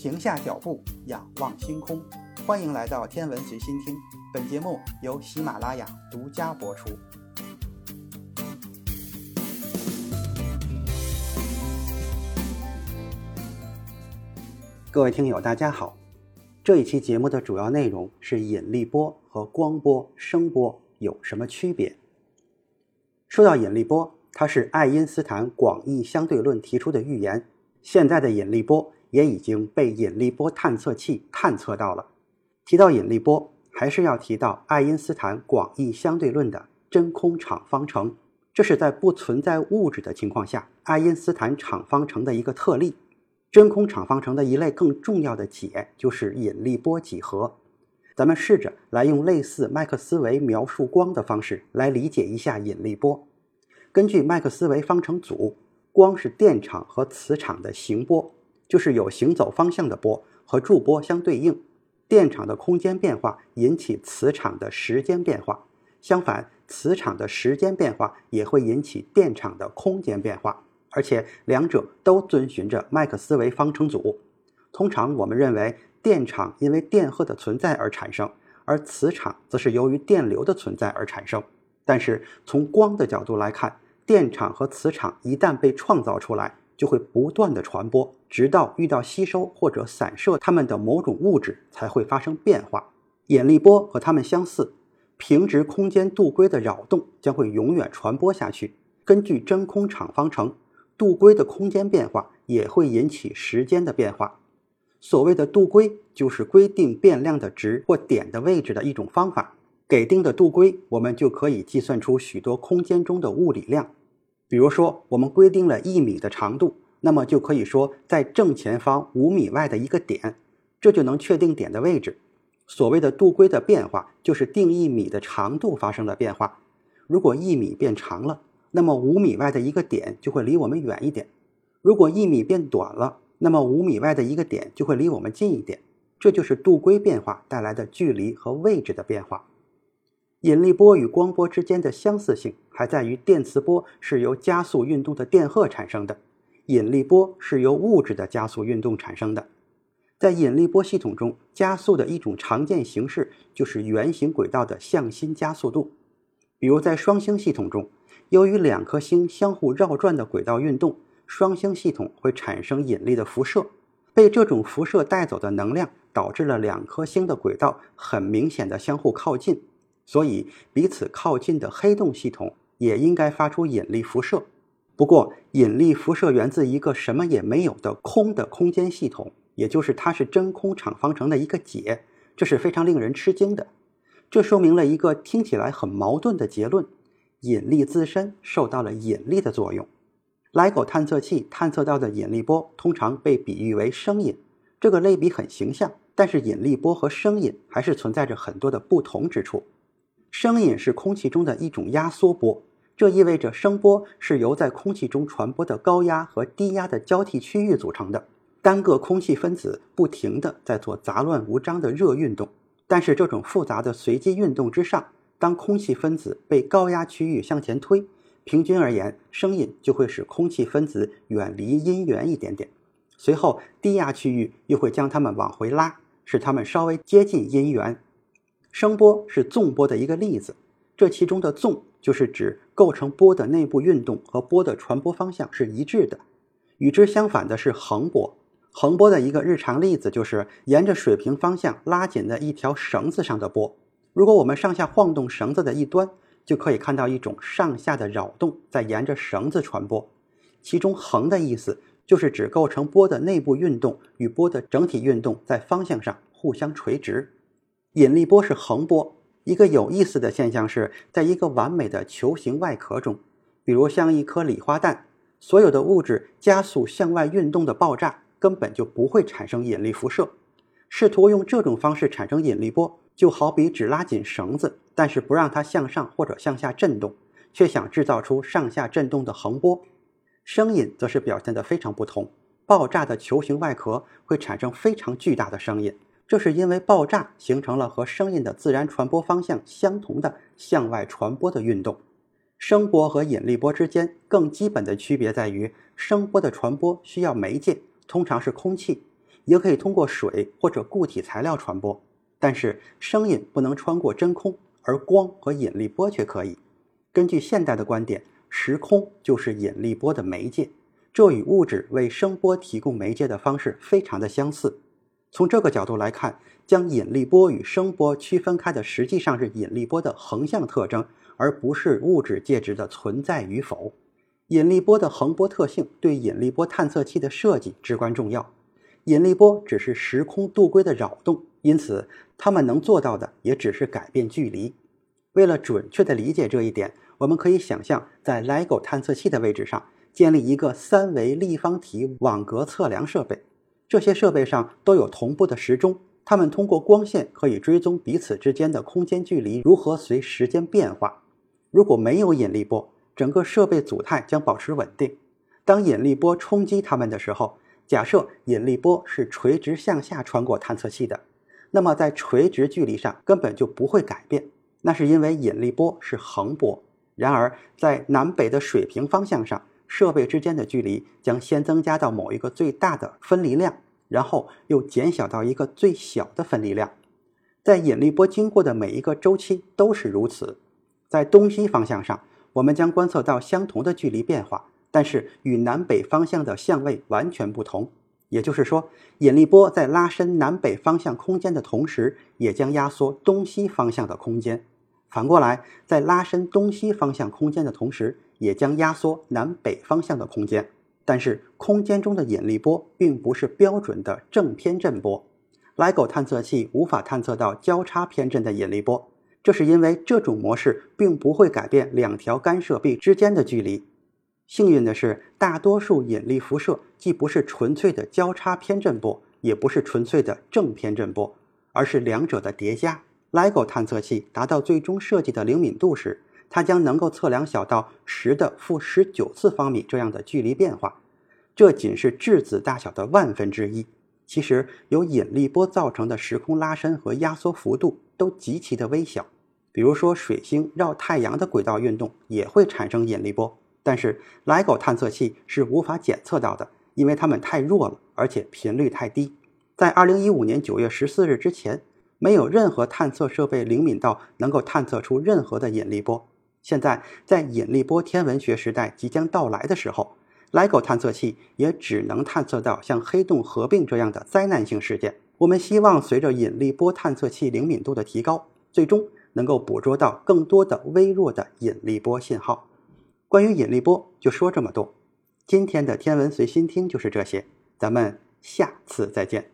停下脚步，仰望星空。欢迎来到天文随心听，本节目由喜马拉雅独家播出。各位听友，大家好。这一期节目的主要内容是引力波和光波、声波有什么区别？说到引力波，它是爱因斯坦广义相对论提出的预言。现在的引力波也已经被引力波探测器探测到了。提到引力波，还是要提到爱因斯坦广义相对论的真空场方程。这是在不存在物质的情况下，爱因斯坦场方程的一个特例。真空场方程的一类更重要的解就是引力波几何。咱们试着来用类似麦克斯韦描述光的方式来理解一下引力波。根据麦克斯韦方程组，光是电场和磁场的行波，就是有行走方向的波，和驻波相对应。电场的空间变化引起磁场的时间变化，相反，磁场的时间变化也会引起电场的空间变化。而且两者都遵循着麦克斯韦方程组。通常我们认为电场因为电荷的存在而产生，而磁场则是由于电流的存在而产生。但是从光的角度来看，电场和磁场一旦被创造出来，就会不断的传播，直到遇到吸收或者散射它们的某种物质才会发生变化。引力波和它们相似，平直空间度规的扰动将会永远传播下去。根据真空场方程。度规的空间变化也会引起时间的变化。所谓的度规，就是规定变量的值或点的位置的一种方法。给定的度规，我们就可以计算出许多空间中的物理量。比如说，我们规定了一米的长度，那么就可以说在正前方五米外的一个点，这就能确定点的位置。所谓的度规的变化，就是定一米的长度发生了变化。如果一米变长了，那么五米外的一个点就会离我们远一点。如果一米变短了，那么五米外的一个点就会离我们近一点。这就是度规变化带来的距离和位置的变化。引力波与光波之间的相似性还在于电磁波是由加速运动的电荷产生的，引力波是由物质的加速运动产生的。在引力波系统中，加速的一种常见形式就是圆形轨道的向心加速度。比如在双星系统中。由于两颗星相互绕转的轨道运动，双星系统会产生引力的辐射。被这种辐射带走的能量导致了两颗星的轨道很明显的相互靠近，所以彼此靠近的黑洞系统也应该发出引力辐射。不过，引力辐射源自一个什么也没有的空的空间系统，也就是它是真空场方程的一个解，这是非常令人吃惊的。这说明了一个听起来很矛盾的结论。引力自身受到了引力的作用。LIGO 探测器探测到的引力波通常被比喻为声音，这个类比很形象。但是引力波和声音还是存在着很多的不同之处。声音是空气中的一种压缩波，这意味着声波是由在空气中传播的高压和低压的交替区域组成的，单个空气分子不停地在做杂乱无章的热运动。但是这种复杂的随机运动之上。当空气分子被高压区域向前推，平均而言，声音就会使空气分子远离音源一点点。随后，低压区域又会将它们往回拉，使它们稍微接近音源。声波是纵波的一个例子，这其中的纵就是指构成波的内部运动和波的传播方向是一致的。与之相反的是横波，横波的一个日常例子就是沿着水平方向拉紧的一条绳子上的波。如果我们上下晃动绳子的一端，就可以看到一种上下的扰动在沿着绳子传播。其中“横”的意思就是指构成波的内部运动与波的整体运动在方向上互相垂直。引力波是横波。一个有意思的现象是，在一个完美的球形外壳中，比如像一颗礼花弹，所有的物质加速向外运动的爆炸根本就不会产生引力辐射。试图用这种方式产生引力波。就好比只拉紧绳子，但是不让它向上或者向下震动，却想制造出上下震动的横波。声音则是表现得非常不同。爆炸的球形外壳会产生非常巨大的声音，这是因为爆炸形成了和声音的自然传播方向相同的向外传播的运动。声波和引力波之间更基本的区别在于，声波的传播需要媒介，通常是空气；也可以通过水或者固体材料传播。但是声音不能穿过真空，而光和引力波却可以。根据现代的观点，时空就是引力波的媒介，这与物质为声波提供媒介的方式非常的相似。从这个角度来看，将引力波与声波区分开的实际上是引力波的横向特征，而不是物质介质的存在与否。引力波的横波特性对引力波探测器的设计至关重要。引力波只是时空度规的扰动，因此它们能做到的也只是改变距离。为了准确地理解这一点，我们可以想象在 LIGO 探测器的位置上建立一个三维立方体网格测量设备。这些设备上都有同步的时钟，它们通过光线可以追踪彼此之间的空间距离如何随时间变化。如果没有引力波，整个设备组态将保持稳定。当引力波冲击它们的时候，假设引力波是垂直向下穿过探测器的，那么在垂直距离上根本就不会改变。那是因为引力波是横波。然而，在南北的水平方向上，设备之间的距离将先增加到某一个最大的分离量，然后又减小到一个最小的分离量。在引力波经过的每一个周期都是如此。在东西方向上。我们将观测到相同的距离变化，但是与南北方向的相位完全不同。也就是说，引力波在拉伸南北方向空间的同时，也将压缩东西方向的空间。反过来，在拉伸东西方向空间的同时，也将压缩南北方向的空间。但是，空间中的引力波并不是标准的正偏振波，LIGO 探测器无法探测到交叉偏振的引力波。这是因为这种模式并不会改变两条干涉臂之间的距离。幸运的是，大多数引力辐射既不是纯粹的交叉偏振波，也不是纯粹的正偏振波，而是两者的叠加。LIGO 探测器达到最终设计的灵敏度时，它将能够测量小到十的负十九次方米这样的距离变化，这仅是质子大小的万分之一。其实，由引力波造成的时空拉伸和压缩幅度都极其的微小。比如说，水星绕太阳的轨道运动也会产生引力波，但是 LIGO 探测器是无法检测到的，因为它们太弱了，而且频率太低。在2015年9月14日之前，没有任何探测设备灵敏到能够探测出任何的引力波。现在，在引力波天文学时代即将到来的时候。LIGO 探测器也只能探测到像黑洞合并这样的灾难性事件。我们希望随着引力波探测器灵敏度的提高，最终能够捕捉到更多的微弱的引力波信号。关于引力波就说这么多，今天的天文随心听就是这些，咱们下次再见。